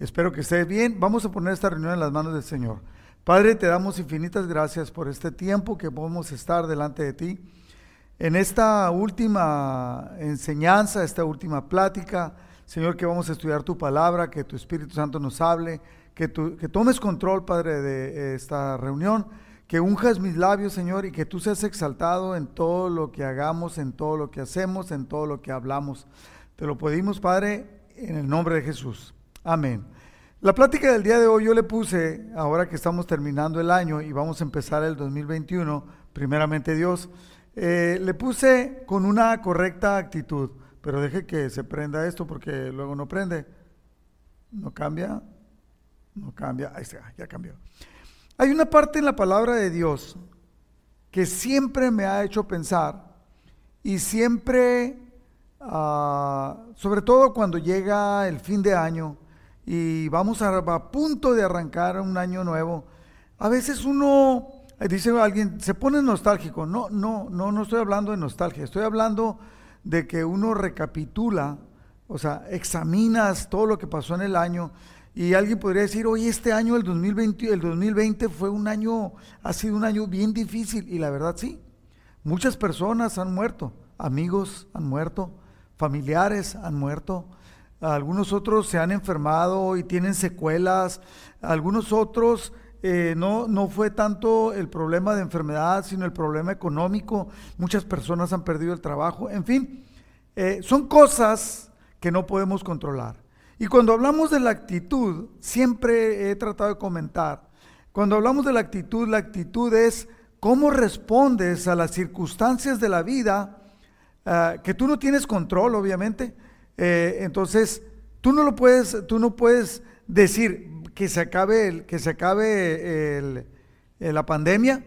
Espero que esté bien. Vamos a poner esta reunión en las manos del Señor. Padre, te damos infinitas gracias por este tiempo que podemos estar delante de ti. En esta última enseñanza, esta última plática, Señor, que vamos a estudiar tu palabra, que tu Espíritu Santo nos hable, que, que tomes control, Padre, de esta reunión, que unjas mis labios, Señor, y que tú seas exaltado en todo lo que hagamos, en todo lo que hacemos, en todo lo que hablamos. Te lo pedimos, Padre, en el nombre de Jesús. Amén. La plática del día de hoy yo le puse, ahora que estamos terminando el año y vamos a empezar el 2021, primeramente Dios, eh, le puse con una correcta actitud, pero deje que se prenda esto porque luego no prende. ¿No cambia? No cambia. Ahí está, ya cambió. Hay una parte en la palabra de Dios que siempre me ha hecho pensar y siempre, ah, sobre todo cuando llega el fin de año, y vamos a, punto de arrancar un año nuevo, a veces uno, eh, dice alguien, se pone nostálgico. No, no, no, no estoy hablando de nostalgia, estoy hablando de que uno recapitula, o sea, examinas todo lo que pasó en el año y alguien podría decir, oye, este año, el 2020, el 2020 fue un año, ha sido un año bien difícil. Y la verdad sí, muchas personas han muerto, amigos han muerto, familiares han muerto, algunos otros se han enfermado y tienen secuelas, algunos otros eh, no, no fue tanto el problema de enfermedad, sino el problema económico, muchas personas han perdido el trabajo, en fin, eh, son cosas que no podemos controlar. Y cuando hablamos de la actitud, siempre he tratado de comentar, cuando hablamos de la actitud, la actitud es cómo respondes a las circunstancias de la vida, ah, que tú no tienes control, obviamente, eh, entonces, tú no lo puedes, tú no puedes decir que se acabe, el, que se acabe el, la pandemia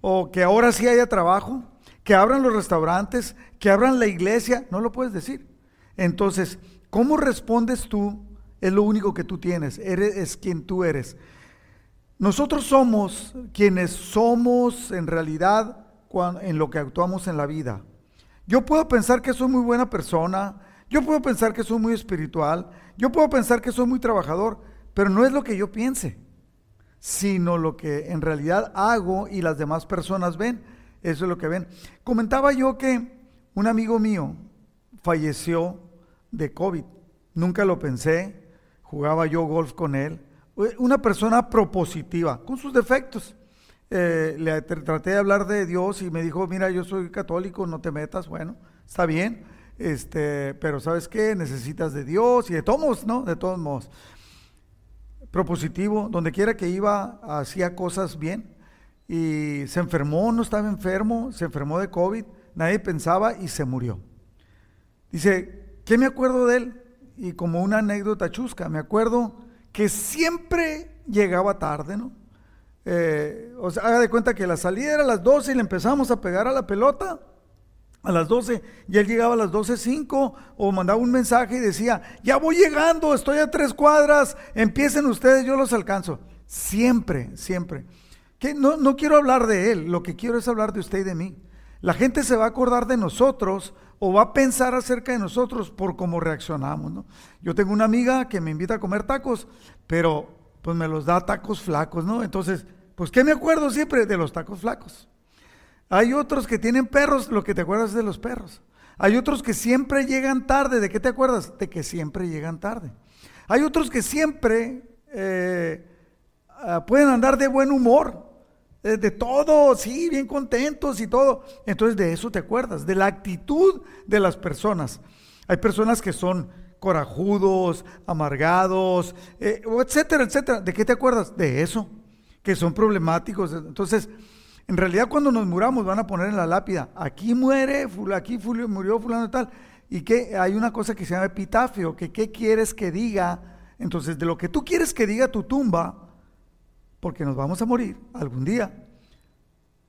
o que ahora sí haya trabajo, que abran los restaurantes, que abran la iglesia, no lo puedes decir. Entonces, ¿cómo respondes tú? Es lo único que tú tienes, eres es quien tú eres. Nosotros somos quienes somos en realidad en lo que actuamos en la vida. Yo puedo pensar que soy muy buena persona, yo puedo pensar que soy muy espiritual, yo puedo pensar que soy muy trabajador, pero no es lo que yo piense, sino lo que en realidad hago y las demás personas ven. Eso es lo que ven. Comentaba yo que un amigo mío falleció de COVID. Nunca lo pensé. Jugaba yo golf con él. Una persona propositiva, con sus defectos. Eh, le traté de hablar de Dios y me dijo, mira, yo soy católico, no te metas. Bueno, está bien este, pero ¿sabes qué? Necesitas de Dios y de todos, ¿no? De todos modos. Propositivo, donde quiera que iba, hacía cosas bien y se enfermó, no estaba enfermo, se enfermó de COVID, nadie pensaba y se murió. Dice, ¿qué me acuerdo de él? Y como una anécdota chusca, me acuerdo que siempre llegaba tarde, ¿no? Eh, o sea, haga de cuenta que la salida era a las 12 y le empezamos a pegar a la pelota a las 12 y él llegaba a las 12.05 o mandaba un mensaje y decía, ya voy llegando, estoy a tres cuadras, empiecen ustedes, yo los alcanzo. Siempre, siempre. Que no, no quiero hablar de él, lo que quiero es hablar de usted y de mí. La gente se va a acordar de nosotros o va a pensar acerca de nosotros por cómo reaccionamos. ¿no? Yo tengo una amiga que me invita a comer tacos, pero pues me los da tacos flacos, ¿no? Entonces, pues ¿qué me acuerdo siempre de los tacos flacos? Hay otros que tienen perros, lo que te acuerdas de los perros. Hay otros que siempre llegan tarde. ¿De qué te acuerdas? De que siempre llegan tarde. Hay otros que siempre eh, ah, pueden andar de buen humor, de, todo, sí, bien contentos y todo. Entonces de eso te acuerdas, de la actitud de las personas. Hay personas que son corajudos, amargados, eh, etcétera, etcétera. ¿De qué te acuerdas? De eso, que son problemáticos. Entonces, en realidad cuando nos muramos van a poner en la lápida, aquí muere, aquí murió fulano tal. Y que hay una cosa que se llama epitafio, que qué quieres que diga. Entonces, de lo que tú quieres que diga tu tumba, porque nos vamos a morir algún día.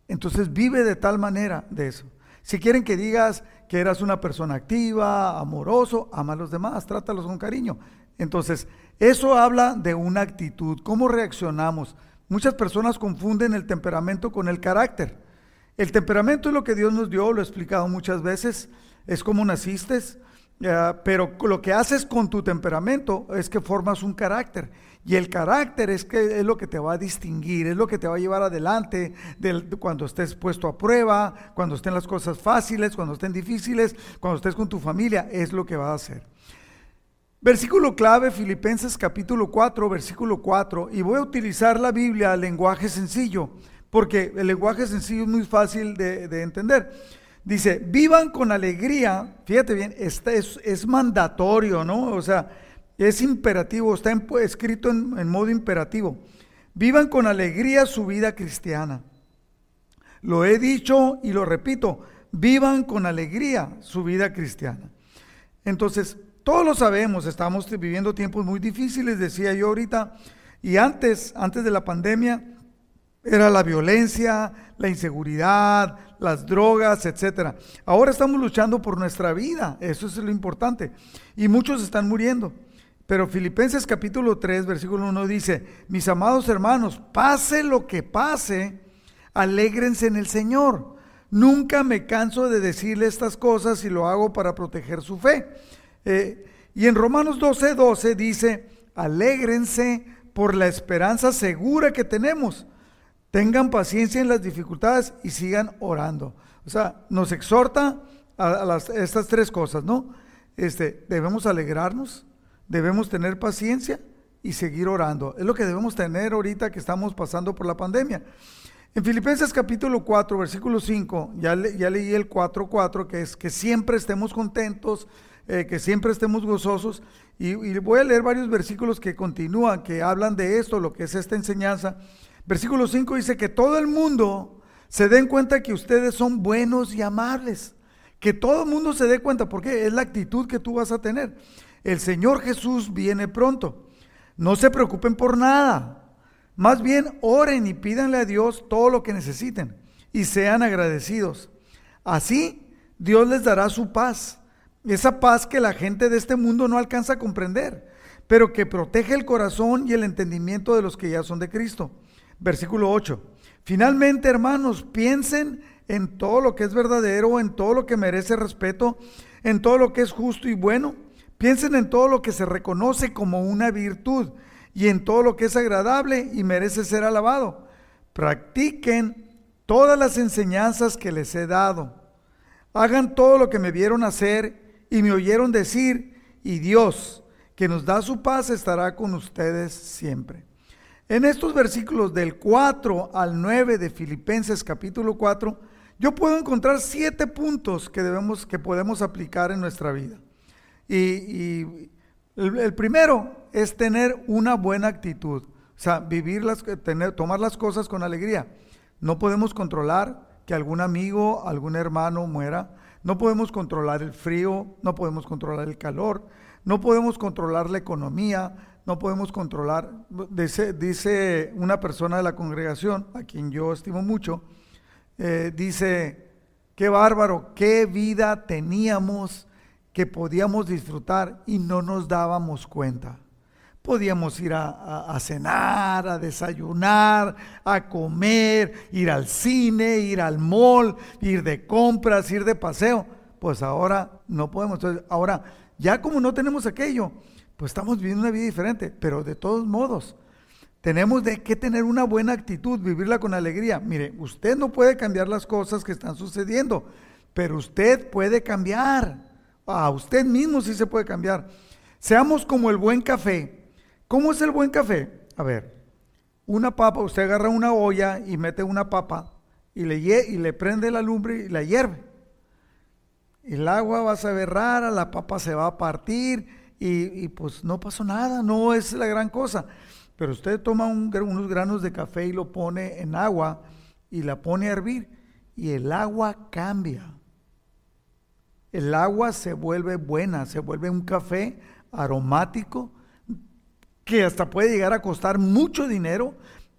Entonces vive de tal manera de eso. Si quieren que digas que eras una persona activa, amoroso, ama a los demás, trátalos con cariño. Entonces, eso habla de una actitud, cómo reaccionamos. Muchas personas confunden el temperamento con el carácter. El temperamento es lo que Dios nos dio, lo he explicado muchas veces, es como naciste, pero lo que haces con tu temperamento es que formas un carácter. Y el carácter es, que es lo que te va a distinguir, es lo que te va a llevar adelante cuando estés puesto a prueba, cuando estén las cosas fáciles, cuando estén difíciles, cuando estés con tu familia, es lo que va a hacer. Versículo clave, Filipenses capítulo 4, versículo 4, y voy a utilizar la Biblia, lenguaje sencillo, porque el lenguaje sencillo es muy fácil de, entender. Dice, vivan con alegría, fíjate bien, este es, es mandatorio, ¿no? O sea, es imperativo, está escrito en, modo imperativo. Vivan con alegría su vida cristiana. Lo he dicho y lo repito, vivan con alegría su vida cristiana. Entonces, todos lo sabemos, estamos viviendo tiempos muy difíciles, decía yo ahorita, y antes, antes de la pandemia, era la violencia, la inseguridad, las drogas, etc. Ahora estamos luchando por nuestra vida, eso es lo importante, y muchos están muriendo. Pero Filipenses capítulo 3, versículo 1 dice, mis amados hermanos, pase lo que pase, alégrense en el Señor. Nunca me canso de decirle estas cosas y lo hago para proteger su fe. Eh, y en Romanos 12, 12 dice, alégrense por la esperanza segura que tenemos. Tengan paciencia en las dificultades y sigan orando. O sea, nos exhorta a, estas tres cosas, ¿no? Este, debemos alegrarnos, debemos tener paciencia y seguir orando. Es lo que debemos tener ahorita que estamos pasando por la pandemia. En Filipenses capítulo 4, versículo 5, ya, ya leí el 4.4, que es que siempre estemos contentos, eh, que siempre estemos gozosos. Y, y, voy a leer varios versículos que continúan, que hablan de esto, lo que es esta enseñanza. Versículo 5 dice que todo el mundo se den cuenta que ustedes son buenos y amables. Que todo el mundo se dé cuenta, porque es la actitud que tú vas a tener el Señor Jesús viene pronto. No se preocupen por nada. Más bien oren y pídanle a Dios todo lo que necesiten y sean agradecidos. Así Dios les dará su paz. Esa paz que la gente de este mundo no alcanza a comprender, pero que protege el corazón y el entendimiento de los que ya son de Cristo. Versículo 8. Finalmente, hermanos, piensen en todo lo que es verdadero, en todo lo que merece respeto, en todo lo que es justo y bueno Piensen en todo lo que se reconoce como una virtud y en todo lo que es agradable y merece ser alabado. Practiquen todas las enseñanzas que les he dado. Hagan todo lo que me vieron hacer y me oyeron decir, y Dios, que nos da su paz, estará con ustedes siempre. En estos versículos del 4 al 9 de Filipenses capítulo 4, yo puedo encontrar siete puntos que debemos que podemos aplicar en nuestra vida. Y, el, primero es tener una buena actitud, o sea, vivir las, tener, tomar las cosas con alegría. No podemos controlar que algún amigo, algún hermano muera. No podemos controlar el frío, no podemos controlar el calor, no podemos controlar la economía, no podemos controlar, dice, una persona de la congregación, a quien yo estimo mucho, eh, dice, qué bárbaro, qué vida teníamos que podíamos disfrutar y no nos dábamos cuenta. Podíamos ir a, cenar, a desayunar, a comer, ir al cine, ir al mall, ir de compras, ir de paseo. Pues ahora no podemos. ahora, ya como no tenemos aquello, pues estamos viviendo una vida diferente. Pero de todos modos, tenemos de que tener una buena actitud, vivirla con alegría. Mire, usted no puede cambiar las cosas que están sucediendo, pero usted puede cambiar. A usted mismo sí se puede cambiar. Seamos como el buen café. ¿Cómo es el buen café? A ver, una papa, usted agarra una olla y mete una papa y le, y le prende la lumbre y la hierve. El agua va a saber rara, la papa se va a partir y, pues no pasó nada, no es la gran cosa. Pero usted toma unos granos de café y lo pone en agua y la pone a hervir y el agua cambia el agua se vuelve buena, se vuelve un café aromático que hasta puede llegar a costar mucho dinero.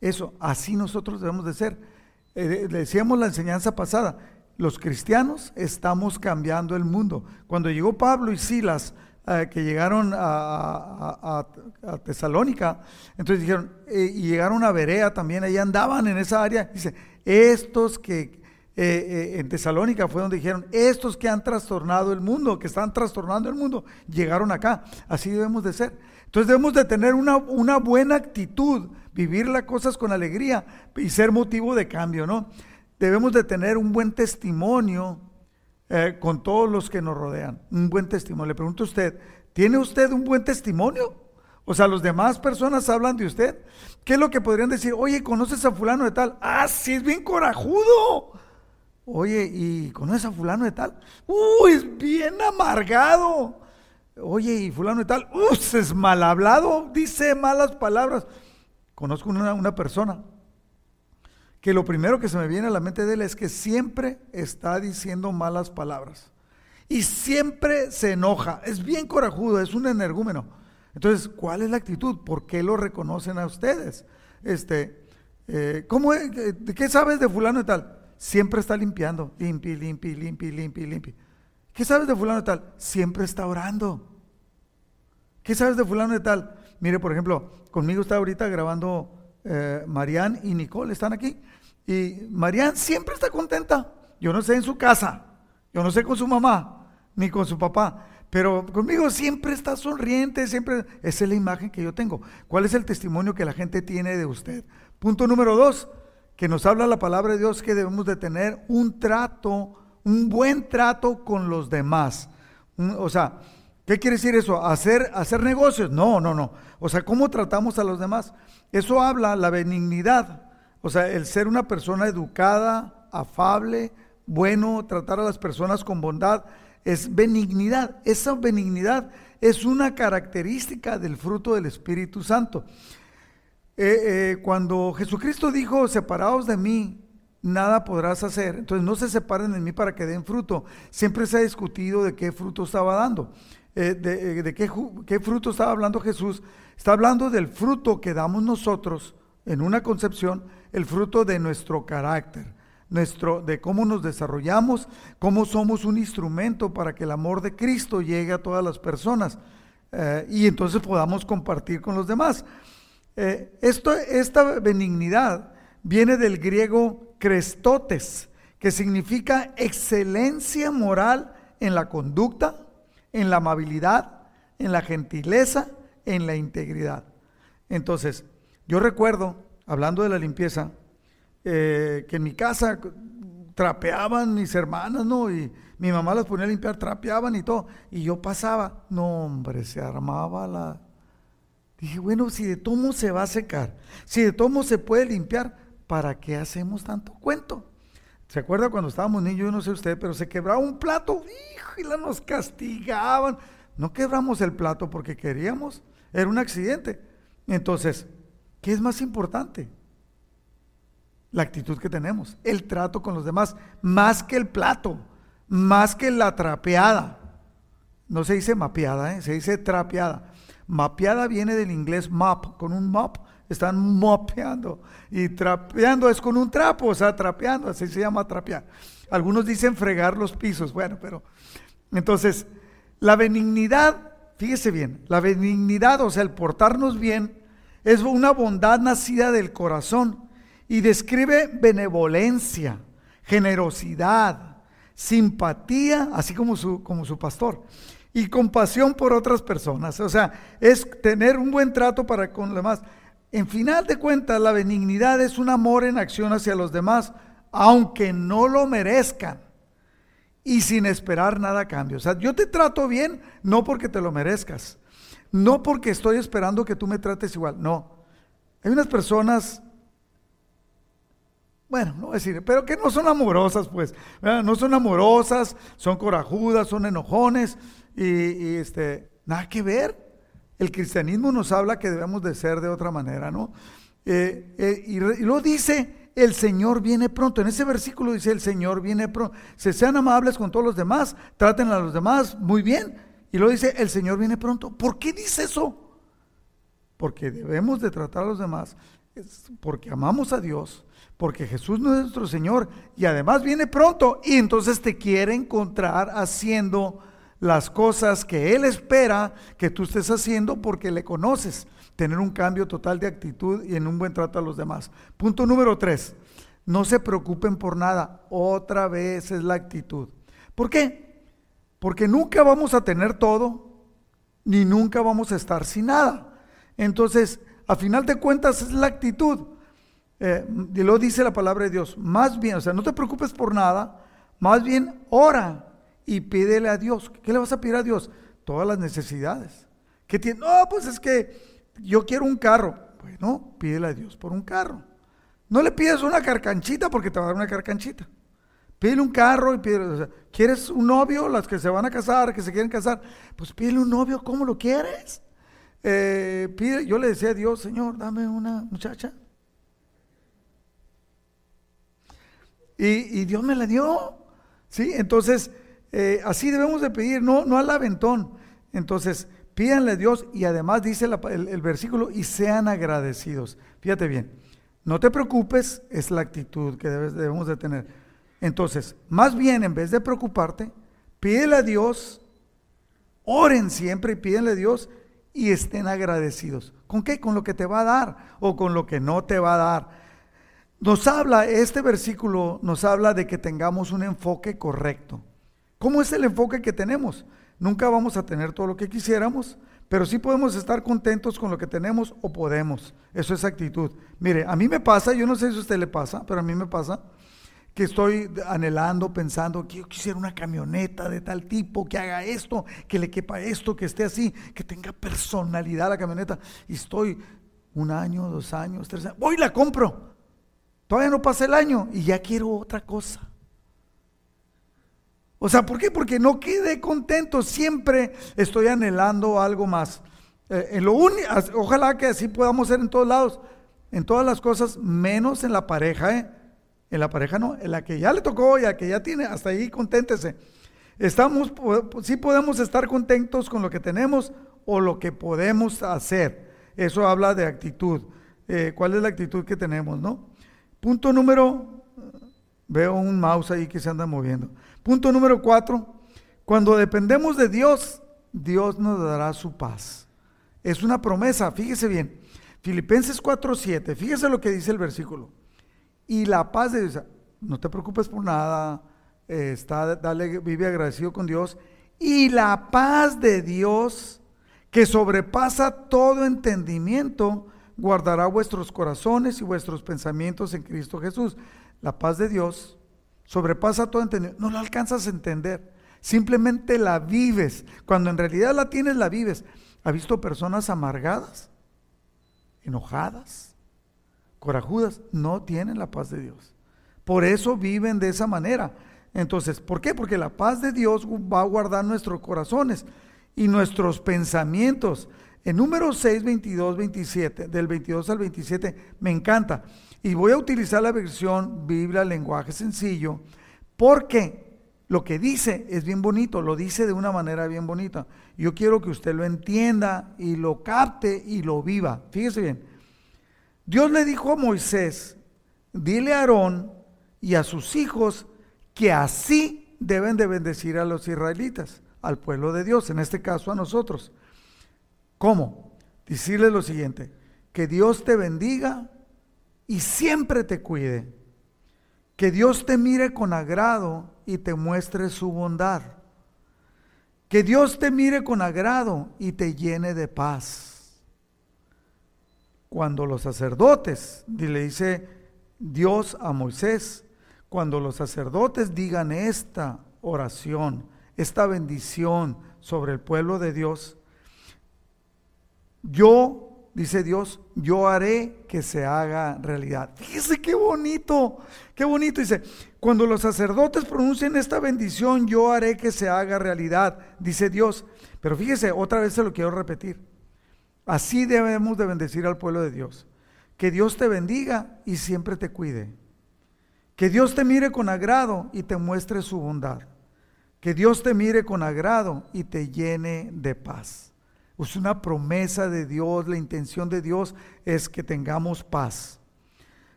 Eso, así nosotros debemos de ser. Eh, decíamos la enseñanza pasada, los cristianos estamos cambiando el mundo. Cuando llegó Pablo y Silas, eh, que llegaron a, Tesalónica, entonces dijeron, eh, y llegaron a Berea también, ahí andaban en esa área, dice, estos que eh, en Tesalónica fue donde dijeron, estos que han trastornado el mundo, que están trastornando el mundo, llegaron acá. Así debemos de ser. Entonces debemos de tener una, una buena actitud, vivir las cosas con alegría y ser motivo de cambio, ¿no? Debemos de tener un buen testimonio eh, con todos los que nos rodean. Un buen testimonio. Le pregunto a usted, ¿tiene usted un buen testimonio? O sea, los demás personas hablan de usted. ¿Qué es lo que podrían decir? Oye, ¿conoces a fulano de tal? Ah, sí, es bien corajudo. Oye, ¿y conoces a fulano de tal? Uy, es bien amargado. Oye, ¿y fulano de tal? Uy, es mal hablado, dice malas palabras. Conozco una, una persona que lo primero que se me viene a la mente de él es que siempre está diciendo malas palabras. Y siempre se enoja. Es bien corajudo, es un energúmeno. Entonces, ¿cuál es la actitud? ¿Por qué lo reconocen a ustedes? Este, eh, ¿cómo ¿Qué sabes de fulano de tal? siempre está limpiando, limpi, limpi, limpi, limpi, limpi. ¿Qué sabes de fulano de tal? Siempre está orando. ¿Qué sabes de fulano de tal? Mire, por ejemplo, conmigo está ahorita grabando eh, Marianne y Nicole, están aquí. Y Marianne siempre está contenta. Yo no sé en su casa, yo no sé con su mamá, ni con su papá, pero conmigo siempre está sonriente, siempre, esa es la imagen que yo tengo. ¿Cuál es el testimonio que la gente tiene de usted? Punto número dos, que nos habla la palabra de Dios que debemos de tener un trato, un buen trato con los demás. O sea, ¿qué quiere decir eso? ¿Hacer, hacer negocios? No, no, no. O sea, ¿cómo tratamos a los demás? Eso habla la benignidad. O sea, el ser una persona educada, afable, bueno, tratar a las personas con bondad, es benignidad. Esa benignidad es una característica del fruto del Espíritu Santo. Eh, eh, cuando Jesucristo dijo, separados de mí, nada podrás hacer, entonces no se separen de mí para que den fruto. Siempre se ha discutido de qué fruto estaba dando, eh, de, qué, qué, fruto estaba hablando Jesús. Está hablando del fruto que damos nosotros en una concepción, el fruto de nuestro carácter, nuestro, de cómo nos desarrollamos, cómo somos un instrumento para que el amor de Cristo llegue a todas las personas y entonces podamos compartir con los demás. Eh, esto, esta benignidad viene del griego crestotes, que significa excelencia moral en la conducta, en la amabilidad, en la gentileza, en la integridad. Entonces, yo recuerdo, hablando de la limpieza, eh, que en mi casa trapeaban mis hermanas, ¿no? Y mi mamá las ponía a limpiar, trapeaban y todo. Y yo pasaba, no, hombre, se armaba la, Dije, bueno, si de tomo se va a secar, si de tomo se puede limpiar, ¿para qué hacemos tanto cuento? ¿Se acuerda cuando estábamos niños? Yo no sé usted, pero se quebraba un plato, hijo, y la nos castigaban. No quebramos el plato porque queríamos, era un accidente. Entonces, ¿qué es más importante? La actitud que tenemos, el trato con los demás, más que el plato, más que la trapeada. No se dice mapeada, ¿eh? se dice trapeada. Mapeada viene del inglés mop, con un mop están mopeando. Y trapeando es con un trapo, o sea, trapeando, así se llama trapear. Algunos dicen fregar los pisos, bueno, pero entonces, la benignidad, fíjese bien, la benignidad, o sea, el portarnos bien, es una bondad nacida del corazón y describe benevolencia, generosidad, simpatía, así como su, como su pastor y compasión por otras personas. O sea, es tener un buen trato para con los demás. En final de cuentas, la benignidad es un amor en acción hacia los demás, aunque no lo merezcan y sin esperar nada a cambio. O sea, yo te trato bien no porque te lo merezcas, no porque estoy esperando que tú me trates igual, no. Hay unas personas, bueno, no voy a decir, pero que no son amorosas, pues, no son amorosas, son corajudas, son enojones, y, este, nada que ver. El cristianismo nos habla que debemos de ser de otra manera, ¿no? Eh, eh, y, lo dice, el Señor viene pronto. En ese versículo dice, el Señor viene pronto. Se sean amables con todos los demás, traten a los demás muy bien. Y lo dice, el Señor viene pronto. ¿Por qué dice eso? Porque debemos de tratar a los demás, porque amamos a Dios, porque Jesús no es nuestro Señor y además viene pronto y entonces te quiere encontrar haciendo las cosas que Él espera que tú estés haciendo porque le conoces. Tener un cambio total de actitud y en un buen trato a los demás. Punto número tres. No se preocupen por nada. Otra vez es la actitud. ¿Por qué? Porque nunca vamos a tener todo, ni nunca vamos a estar sin nada. Entonces, a final de cuentas es la actitud. Eh, y lo dice la palabra de Dios. Más bien, o sea, no te preocupes por nada, más bien ora y pídele a Dios. ¿Qué le vas a pedir a Dios? Todas las necesidades. ¿Qué tiene? No, pues es que yo quiero un carro. Bueno, pídele a Dios por un carro. No le pides una carcanchita porque te va a dar una carcanchita. Pídele un carro y pídele, ¿quieres un novio? Las que se van a casar, que se quieren casar, pues pídele un novio, ¿cómo lo quieres? Eh, pide, yo le decía a Dios, Señor, dame una muchacha. Y, Dios me la dio. ¿Sí? Entonces, eh, así debemos de pedir, no, no al aventón. Entonces, pídanle a Dios y además dice el, versículo, y sean agradecidos. Fíjate bien, no te preocupes, es la actitud que debes, debemos de tener. Entonces, más bien, en vez de preocuparte, pídele a Dios, oren siempre y pídenle a Dios y estén agradecidos. ¿Con qué? Con lo que te va a dar o con lo que no te va a dar. Nos habla, este versículo nos habla de que tengamos un enfoque correcto. ¿Cómo es el enfoque que tenemos? Nunca vamos a tener todo lo que quisiéramos, pero sí podemos estar contentos con lo que tenemos o podemos. Eso es actitud. Mire, a mí me pasa, yo no sé si a usted le pasa, pero a mí me pasa que estoy anhelando, pensando que yo quisiera una camioneta de tal tipo, que haga esto, que le quepa esto, que esté así, que tenga personalidad la camioneta. Y estoy un año, dos años, tres años, voy y la compro. Todavía no pasa el año y ya quiero otra cosa. O sea, ¿por qué? Porque no quedé contento, siempre estoy anhelando algo más. Eh, en lo ojalá que así podamos ser en todos lados, en todas las cosas, menos en la pareja, ¿eh? En la pareja no, en la que ya le tocó y a que ya tiene, hasta ahí conténtese. Estamos, sí podemos estar contentos con lo que tenemos o lo que podemos hacer. Eso habla de actitud. Eh, ¿Cuál es la actitud que tenemos, no? Punto número, veo un mouse ahí que se anda moviendo. Punto número cuatro, cuando dependemos de Dios, Dios nos dará su paz. Es una promesa, fíjese bien. Filipenses 4:7, fíjese lo que dice el versículo. Y la paz de Dios, no te preocupes por nada, eh, está, dale, vive agradecido con Dios. Y la paz de Dios, que sobrepasa todo entendimiento, guardará vuestros corazones y vuestros pensamientos en Cristo Jesús. La paz de Dios sobrepasa todo entendimiento. No la alcanzas a entender, simplemente la vives. Cuando en realidad la tienes, la vives. ¿Ha visto personas amargadas? ¿Enojadas? corajudas, no tienen la paz de Dios. Por eso viven de esa manera. Entonces, ¿por qué? Porque la paz de Dios va a guardar nuestros corazones y nuestros pensamientos. En número 6, 22, 27, del 22 al 27, me encanta. Y voy a utilizar la versión Biblia, lenguaje sencillo, porque lo que dice es bien bonito, lo dice de una manera bien bonita. Yo quiero que usted lo entienda y lo capte y lo viva. Fíjese bien. Dios le dijo a Moisés, dile a Aarón y a sus hijos que así deben de bendecir a los israelitas, al pueblo de Dios, en este caso a nosotros. ¿Cómo? Decirle lo siguiente, que Dios te bendiga y siempre te cuide. Que Dios te mire con agrado y te muestre su bondad. Que Dios te mire con agrado y te llene de paz cuando los sacerdotes, le dice Dios a Moisés, cuando los sacerdotes digan esta oración, esta bendición sobre el pueblo de Dios, yo, dice Dios, yo haré que se haga realidad. Fíjese qué bonito, qué bonito. Dice, cuando los sacerdotes pronuncien esta bendición, yo haré que se haga realidad, dice Dios. Pero fíjese, otra vez se lo quiero repetir. Así debemos de bendecir al pueblo de Dios. Que Dios te bendiga y siempre te cuide. Que Dios te mire con agrado y te muestre su bondad. Que Dios te mire con agrado y te llene de paz. Es una promesa de Dios, la intención de Dios es que tengamos paz.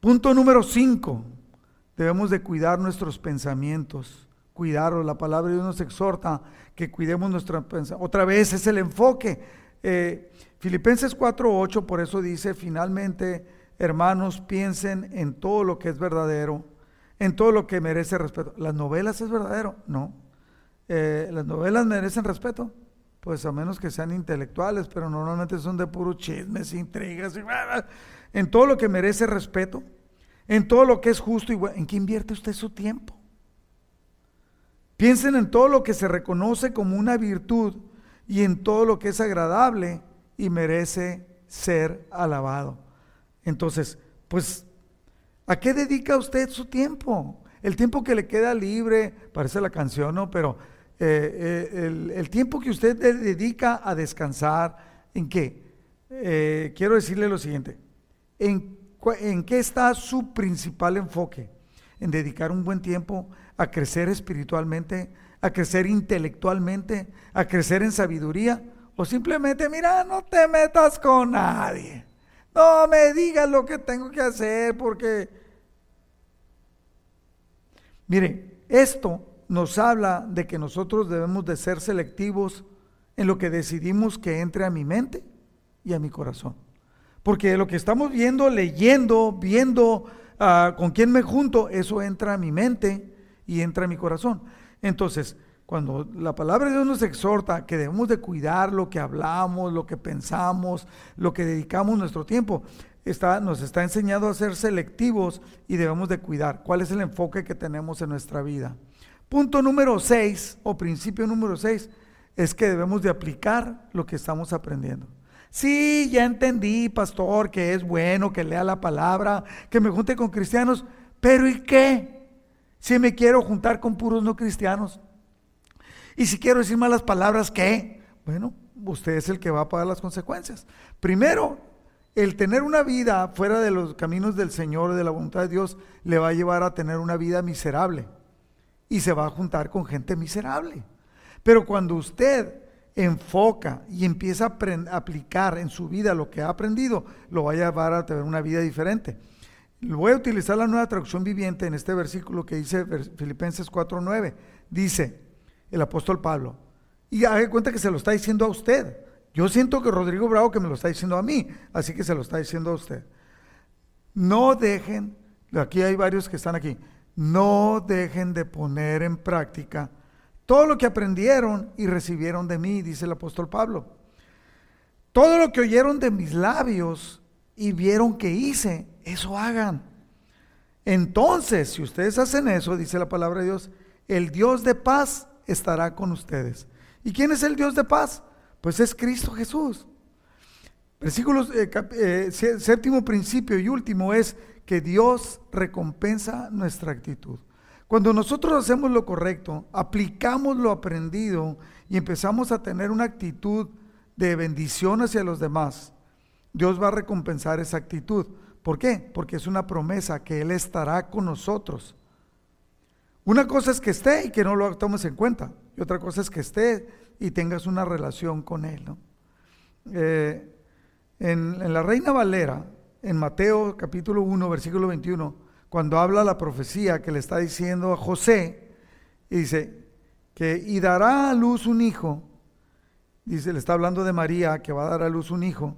Punto número 5. Debemos de cuidar nuestros pensamientos. Cuidarlos. La palabra de Dios nos exhorta que cuidemos nuestros pensamientos. Otra vez es el enfoque. Eh, Filipenses 4:8 por eso dice, finalmente, hermanos, piensen en todo lo que es verdadero, en todo lo que merece respeto. ¿Las novelas es verdadero? No. Eh, ¿Las novelas merecen respeto? Pues a menos que sean intelectuales, pero normalmente son de puro chismes, intrigas, y en todo lo que merece respeto, en todo lo que es justo y bueno. ¿En qué invierte usted su tiempo? Piensen en todo lo que se reconoce como una virtud y en todo lo que es agradable y merece ser alabado. Entonces, pues, ¿a qué dedica usted su tiempo? El tiempo que le queda libre, parece la canción, ¿no? Pero eh, eh, el, tiempo que usted dedica a descansar, ¿en qué? Eh, quiero decirle lo siguiente, ¿en, ¿en qué está su principal enfoque? En dedicar un buen tiempo a crecer espiritualmente, a crecer intelectualmente, a crecer en sabiduría, o simplemente, mira, no te metas con nadie. No me digas lo que tengo que hacer porque... Mire, esto nos habla de que nosotros debemos de ser selectivos en lo que decidimos que entre a mi mente y a mi corazón. Porque lo que estamos viendo, leyendo, viendo ah, con quién me junto, eso entra a mi mente y entra a mi corazón. Entonces, cuando la palabra de Dios nos exhorta que debemos de cuidar lo que hablamos, lo que pensamos, lo que dedicamos nuestro tiempo, está, nos está enseñando a ser selectivos y debemos de cuidar cuál es el enfoque que tenemos en nuestra vida. Punto número 6 o principio número 6 es que debemos de aplicar lo que estamos aprendiendo. Sí, ya entendí, pastor, que es bueno que lea la palabra, que me junte con cristianos, pero ¿y qué? Si me quiero juntar con puros no cristianos. Y si quiero decir malas palabras, ¿qué? Bueno, usted es el que va a pagar las consecuencias. Primero, el tener una vida fuera de los caminos del Señor, de la voluntad de Dios, le va a llevar a tener una vida miserable. Y se va a juntar con gente miserable. Pero cuando usted enfoca y empieza a aplicar en su vida lo que ha aprendido, lo va a llevar a tener una vida diferente. Voy a utilizar la nueva traducción viviente en este versículo que dice Filipenses 4:9. Dice el apóstol Pablo, y haga cuenta que se lo está diciendo a usted. Yo siento que Rodrigo Bravo que me lo está diciendo a mí, así que se lo está diciendo a usted. No dejen, aquí hay varios que están aquí, no dejen de poner en práctica todo lo que aprendieron y recibieron de mí, dice el apóstol Pablo. Todo lo que oyeron de mis labios y vieron que hice, eso hagan. Entonces, si ustedes hacen eso, dice la palabra de Dios, el Dios de paz estará con ustedes. ¿Y quién es el Dios de paz? Pues es Cristo Jesús. Versículo eh, eh, séptimo principio y último es que Dios recompensa nuestra actitud. Cuando nosotros hacemos lo correcto, aplicamos lo aprendido y empezamos a tener una actitud de bendición hacia los demás, Dios va a recompensar esa actitud. ¿Por qué? Porque es una promesa que Él estará con nosotros. Una cosa es que esté y que no lo tomes en cuenta. Y otra cosa es que esté y tengas una relación con Él. Eh, en, la Reina Valera, en Mateo capítulo 1, versículo 21, cuando habla la profecía que le está diciendo a José, y dice que y dará a luz un hijo, dice, le está hablando de María que va a dar a luz un hijo,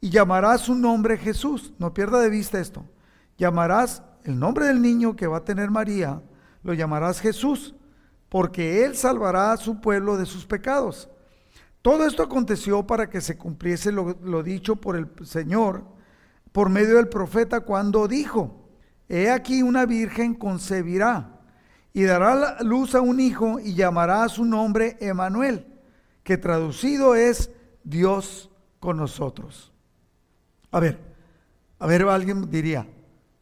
y llamarás su nombre Jesús. No pierda de vista esto. Llamarás el nombre del niño que va a tener María, lo llamarás Jesús, porque él salvará a su pueblo de sus pecados. Todo esto aconteció para que se cumpliese lo, dicho por el Señor por medio del profeta cuando dijo, he aquí una virgen concebirá y dará luz a un hijo y llamará a su nombre Emanuel, que traducido es Dios con nosotros. A ver, a ver, alguien diría,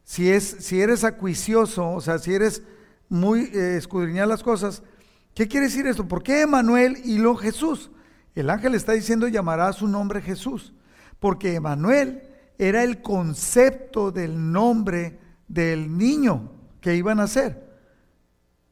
si, es, si eres acuicioso, o sea, si eres muy eh, escudriñar las cosas, ¿qué quiere decir esto? ¿Por qué Emanuel y lo Jesús? El ángel está diciendo llamará su nombre Jesús, porque Emanuel era el concepto del nombre del niño que iban a ser.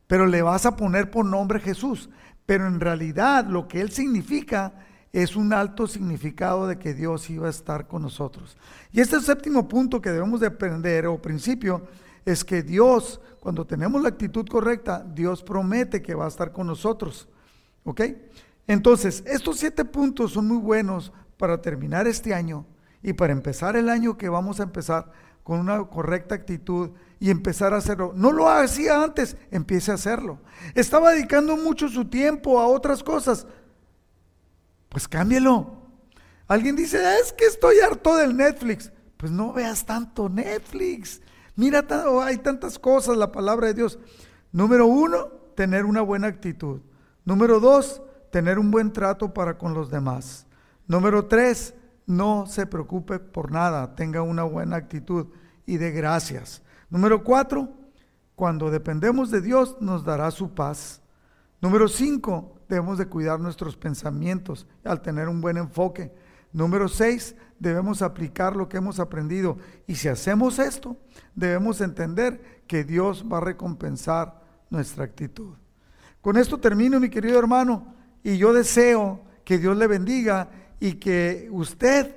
Pero le vas a poner por nombre Jesús. Pero en realidad lo que él significa es un alto significado de que Dios iba a estar con nosotros. Y este séptimo punto que debemos de aprender o principio es que Dios, cuando tenemos la actitud correcta, Dios promete que va a estar con nosotros. ¿Ok? Entonces, estos siete puntos son muy buenos para terminar este año Y para empezar el año que vamos a empezar con una correcta actitud y empezar a hacerlo. No lo hacía antes, empiece a hacerlo. Estaba dedicando mucho su tiempo a otras cosas. Pues cámbielo. Alguien dice, es que estoy harto del Netflix. Pues no veas tanto Netflix. Mira, hay tantas cosas, la palabra de Dios. Número uno, tener una buena actitud. Número dos, tener un buen trato para con los demás. Número tres, no se preocupe por nada, tenga una buena actitud y de gracias. Número cuatro, cuando dependemos de Dios nos dará su paz. Número cinco, debemos de cuidar nuestros pensamientos al tener un buen enfoque. Número seis, debemos aplicar lo que hemos aprendido. Y si hacemos esto, debemos entender que Dios va a recompensar nuestra actitud. Con esto termino, mi querido hermano, y yo deseo que Dios le bendiga y que usted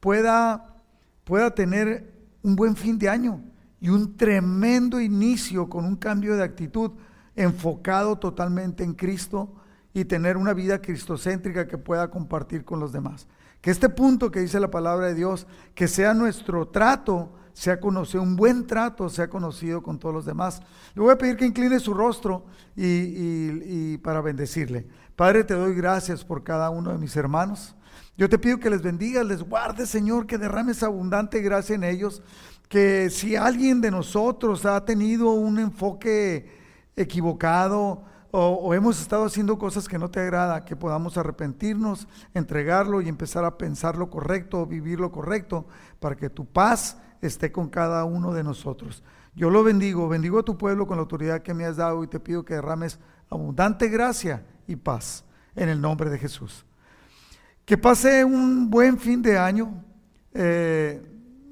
pueda, pueda tener un buen fin de año y un tremendo inicio con un cambio de actitud enfocado totalmente en Cristo y tener una vida cristocéntrica que pueda compartir con los demás. Que este punto que dice la palabra de Dios, que sea nuestro trato, sea conocido, un buen trato sea conocido con todos los demás. Le voy a pedir que incline su rostro y, y para bendecirle. Padre, te doy gracias por cada uno de mis hermanos. Yo te pido que les bendiga, les guarde, Señor, que derrames abundante gracia en ellos. Que si alguien de nosotros ha tenido un enfoque equivocado o, hemos estado haciendo cosas que no te agrada, que podamos arrepentirnos, entregarlo y empezar a pensar lo correcto, vivir lo correcto, para que tu paz esté con cada uno de nosotros. Yo lo bendigo, bendigo a tu pueblo con la autoridad que me has dado y te pido que derrames abundante gracia y paz en el nombre de Jesús. Que pase un buen fin de año. Eh,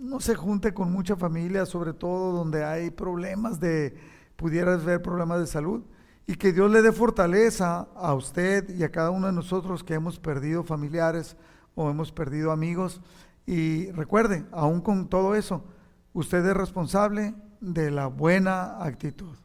no se junte con mucha familia, sobre todo donde hay problemas de, pudieras ver problemas de salud. Y que Dios le dé fortaleza a usted y a cada uno de nosotros que hemos perdido familiares o hemos perdido amigos. Y recuerde, aún con todo eso, usted es responsable de la buena actitud.